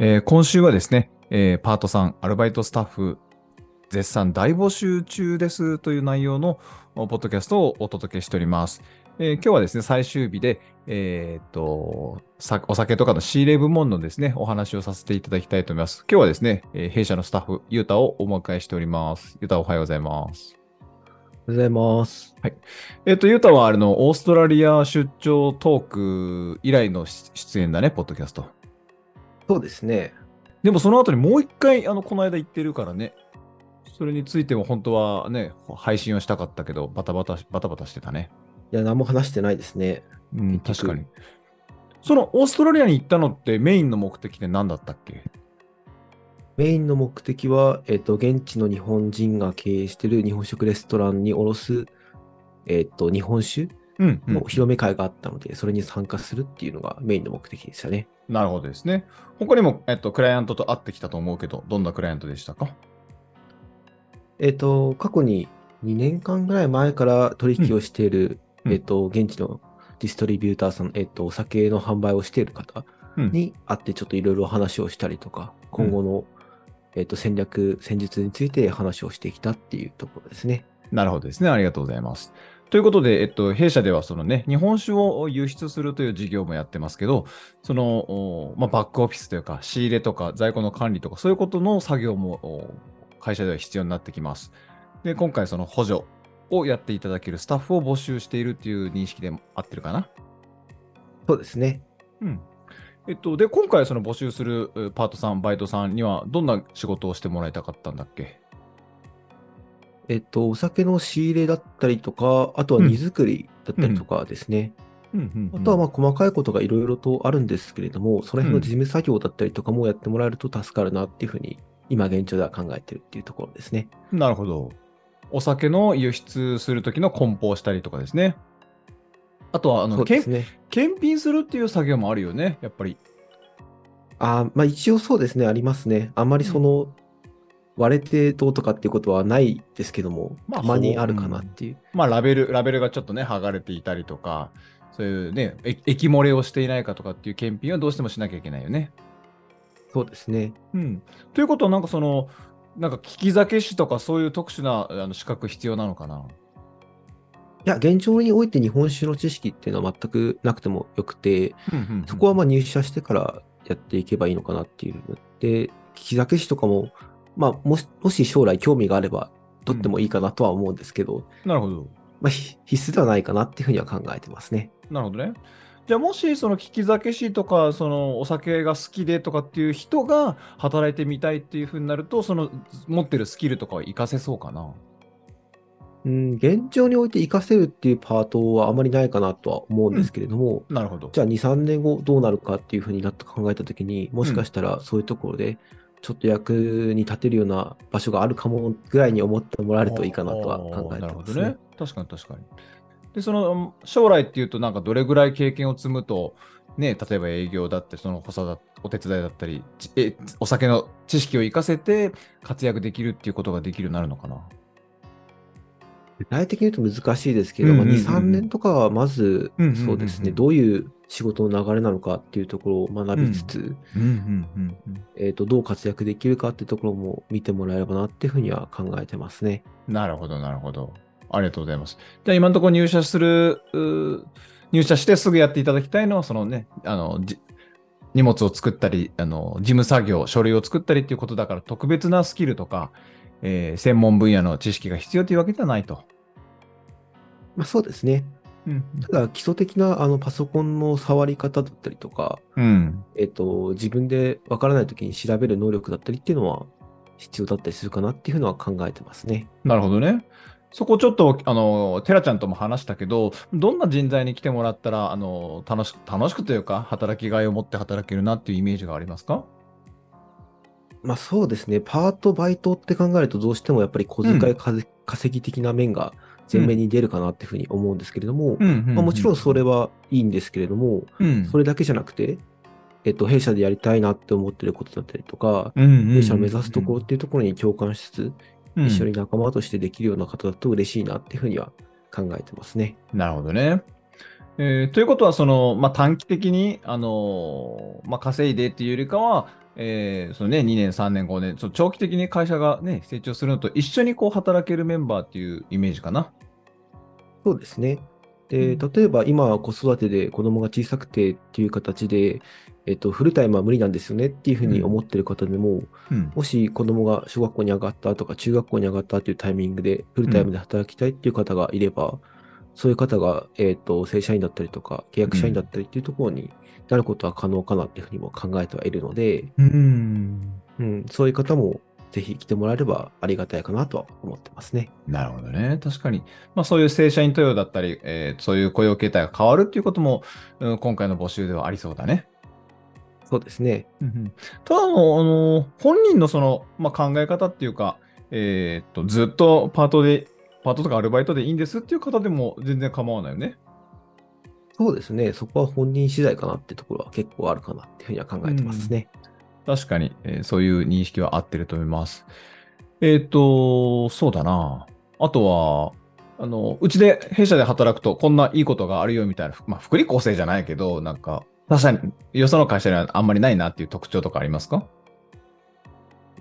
えー今週はですね、えーパートさん、アルバイトスタッフ、絶賛大募集中ですという内容のおポッドキャストをお届けしております。えー今日はですね、最終日で、えーっと、さお酒とかの仕入れ部門のですね、お話をさせていただきたいと思います。今日はですね、えー弊社のスタッフ、ゆうたをお迎えしております。ゆうたおはようございます。おはようございます。えーっと、ゆうたはあの、オーストラリア出張トーク以来の出演だね、ポッドキャスト。そうですね。でもその後にもう一回、あの、この間言ってるからね。それについても本当はね、配信をしたかったけど、バタバタ、バタバタしてたね。いや、何も話してないですね。うん、確かに。そのオーストラリアに行ったのってメインの目的で何だったっけ？メインの目的は、えっ、と、現地の日本人が経営している日本食レストランに卸す、えっ、と、日本酒うん、うんの披露目会があったので、それに参加するっていうのがメインの目的でしたね。なるほどですね。他にも、えっと、クライアントと会ってきたと思うけど、どんなクライアントでしたか？えっ、と、過去に2年間ぐらい前から取引をしている、うんえっ、と、現地のディストリビューターさん、えっ、と、お酒の販売をしている方うんに会ってちょっといろいろ話をしたりとか、今後の、えっ、と、戦略、戦術について話をしてきたっていうところですね。なるほどですね。ありがとうございます。ということで、えっと、弊社ではそのね、日本酒を輸出するという事業もやってますけど、その、おまあ、バックオフィスというか、仕入れとか在庫の管理とか、そういうことの作業もお会社では必要になってきます。で、今回その補助をやっていただけるスタッフを募集しているっていう認識で合ってるかな？そうですね。うん。えっと、で、今回その募集するうパートさん、バイトさんには、どんな仕事をしてもらいたかったんだっけ？えっ、と、お酒の仕入れだったりとか、あとはうん荷造りだったりとかですね。うんうんうんあとはまあ細かいことがいろいろとあるんですけれども、その辺の事務作業だったりとかもやってもらえると助かるなっていうふうに、今現状では考えてるっていうところですね。なるほど。お酒の輸出するときの梱包したりとかですね。あとは、あの、ね。検品するっていう作業もあるよね、やっぱり。あーまあ一応そうですね、ありますね。あんまりその、割れてどうとかっていうことはないですけども、まあたまにあるかなっていう。まあ、ラベル、ラベルがちょっとね、剥がれていたりとか、そういうね、え液漏れをしていないかとかっていう検品はどうしてもしなきゃいけないよね。そうですね。うん。ということは、なんかその、なんか利き酒師とかそういう特殊なあの資格必要なのかな？いや、現状において日本酒の知識っていうのは全くなくてもよくて、うんうんうんそこはまあ入社してからやっていけばいいのかなっていう。で、利き酒師とかも、まあもし、もし将来興味があれば、取ってもいいかなとは思うんですけど、なるほど。まあひ必須ではないかなっていうふうには考えてますね。なるほどね。じゃあもしその利き酒師とかそのお酒が好きでとかっていう人が働いてみたいっていうふうになるとその持ってるスキルとかは活かせそうかな？うん、現状において活かせるっていうパートはあまりないかなとは思うんですけれども、なるほど。じゃあ2、3年後どうなるかっていうふうになって考えたときに、もしかしたらそういうところで、ちょっと役に立てるような場所があるかもぐらいに思ってもらえるといいかなとは考えてますね。ね。確かに確かに。で、その将来っていうとなんかどれぐらい経験を積むとね、例えば営業だってその補佐だお手伝いだったりえお酒の知識を生かせて活躍できるっていうことができるようになるのかな。具体的に言うと難しいですけれども、うんうんうん2、3年とかはまずうんうんうんうんそうですね、どういう仕事の流れなのかっていうところを学びつつ、どう活躍できるかっていうところも見てもらえればなっていうふうには考えてますね。なるほど、なるほど。ありがとうございます。じゃあ、今のところ入社する、入社してすぐやっていただきたいのは、そのね、あの、じ荷物を作ったり、あの、事務作業、書類を作ったりっていうことだから、特別なスキルとか、えー専門分野の知識が必要というわけではないと。まあそうですね。うん。ただ基礎的なあのパソコンの触り方だったりとか、うん。えっ、と、自分でわからないときに調べる能力だったりっていうのは必要だったりするかなっていうのは考えてますね。なるほどね。そこちょっと、あの、テラちゃんとも話したけど、どんな人材に来てもらったら、あの、楽しく、楽しくというか、働きがいを持って働けるなっていうイメージがありますか？まあそうですね。パート、バイトって考えるとどうしてもやっぱり小遣い稼ぎ的な面が前面に出るかなっていうふうに思うんですけれども、もちろんそれはいいんですけれども、うん。それだけじゃなくて、えっと、弊社でやりたいなって思ってることだったりとか、弊社の目指すところっていうところに共感しつつ、うん一緒に仲間としてできるような方だと嬉しいなっていうふうには考えてますね。なるほどね。えーということは、その、まあ、短期的に、あのーまあ、稼いでっていうよりかは、えーそのね、2年、3年、5年、その長期的に会社がね、成長するのと一緒にこう働けるメンバーっていうイメージかな。そうですね。で、うん例えば今子育てで子供が小さくてっていう形で、えっと、フルタイムは無理なんですよねっていうふうに思ってる方でも、うん。もし子供が小学校に上がったとか中学校に上がったっていうタイミングでフルタイムで働きたいっていう方がいれば、そういう方が、えっと、正社員だったりとか契約社員だったりっていうところになることは可能かなっていうふうにも考えてはいるので、うん。うん、そういう方もぜひ来てもらえればありがたいかなとは思ってますね。なるほどね。確かに。まあ、そういう正社員登用だったり、えーそういう雇用形態が変わるっていうことも、うん今回の募集ではありそうだね。そうですね。ただの、あの本人のその、まあ、考え方っていうか、えーっと、ずっとパートで、パートとかアルバイトでいいんですっていう方でも全然構わないよね。そうですね。そこは本人次第かなってところは結構あるかなっていうふうには考えてますね。確かに、えーそういう認識は合ってると思います。えーっと、そうだな。あとは、あの、うちで弊社で働くとこんないいことがあるよみたいな、まあ、福利厚生じゃないけど、なんか、確かに、よその会社にはあんまりないなっていう特徴とかありますか？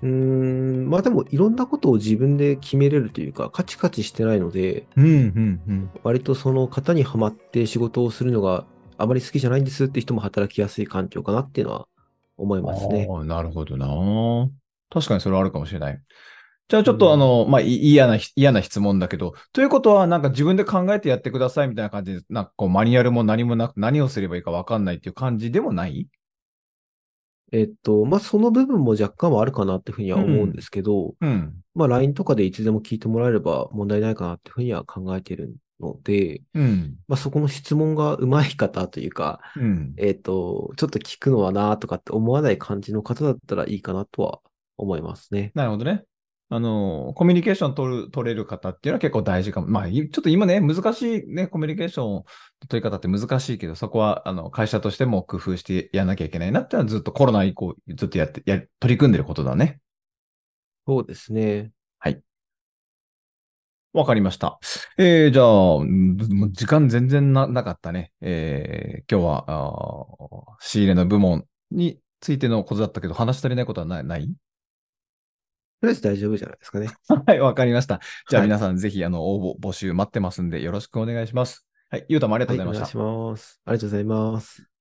うーん、まあでもいろんなことを自分で決めれるというか、カチカチしてないので、うん、うん、うん。割とその方にはまって仕事をするのがあまり好きじゃないんですって人も働きやすい環境かなっていうのは思いますね。なるほどな。確かにそれはあるかもしれない。じゃあちょっとうんあの、まあ、い嫌な、嫌な質問だけど、ということはなんか自分で考えてやってくださいみたいな感じで、なんかこうマニュアルも何もなく何をすればいいかわかんないっていう感じでもない？えっと、まあその部分も若干はあるかなっていうふうには思うんですけど、うん。まあ LINE とかでいつでも聞いてもらえれば問題ないかなっていうふうには考えているので、うん。まあそこの質問が上手い方というか、うん。えっと、ちょっと聞くのはなとかって思わない感じの方だったらいいかなとは思いますね。なるほどね。あの、コミュニケーション取る、取れる方っていうのは結構大事かも。まあ、いちょっと今ね、難しいね、コミュニケーションの取り方って難しいけど、そこは、あの、会社としても工夫してやらなきゃいけないなっていうのはずっとコロナ以降、ずっとやって、や、取り組んでることだね。そうですね。わかりました。えー、じゃあ、時間全然ななかったね。えー、今日はあー仕入れの部門についてのことだったけど、話し足りないことはないない？とりあえず大丈夫じゃないですかね。はい、わかりました。じゃあはい皆さんぜひ、あの、応募、募集待ってますんで、よろしくお願いします。はい、ゆうたもありがとうございました。はい、お願いします。ありがとうございます。